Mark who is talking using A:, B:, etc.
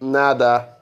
A: Nada.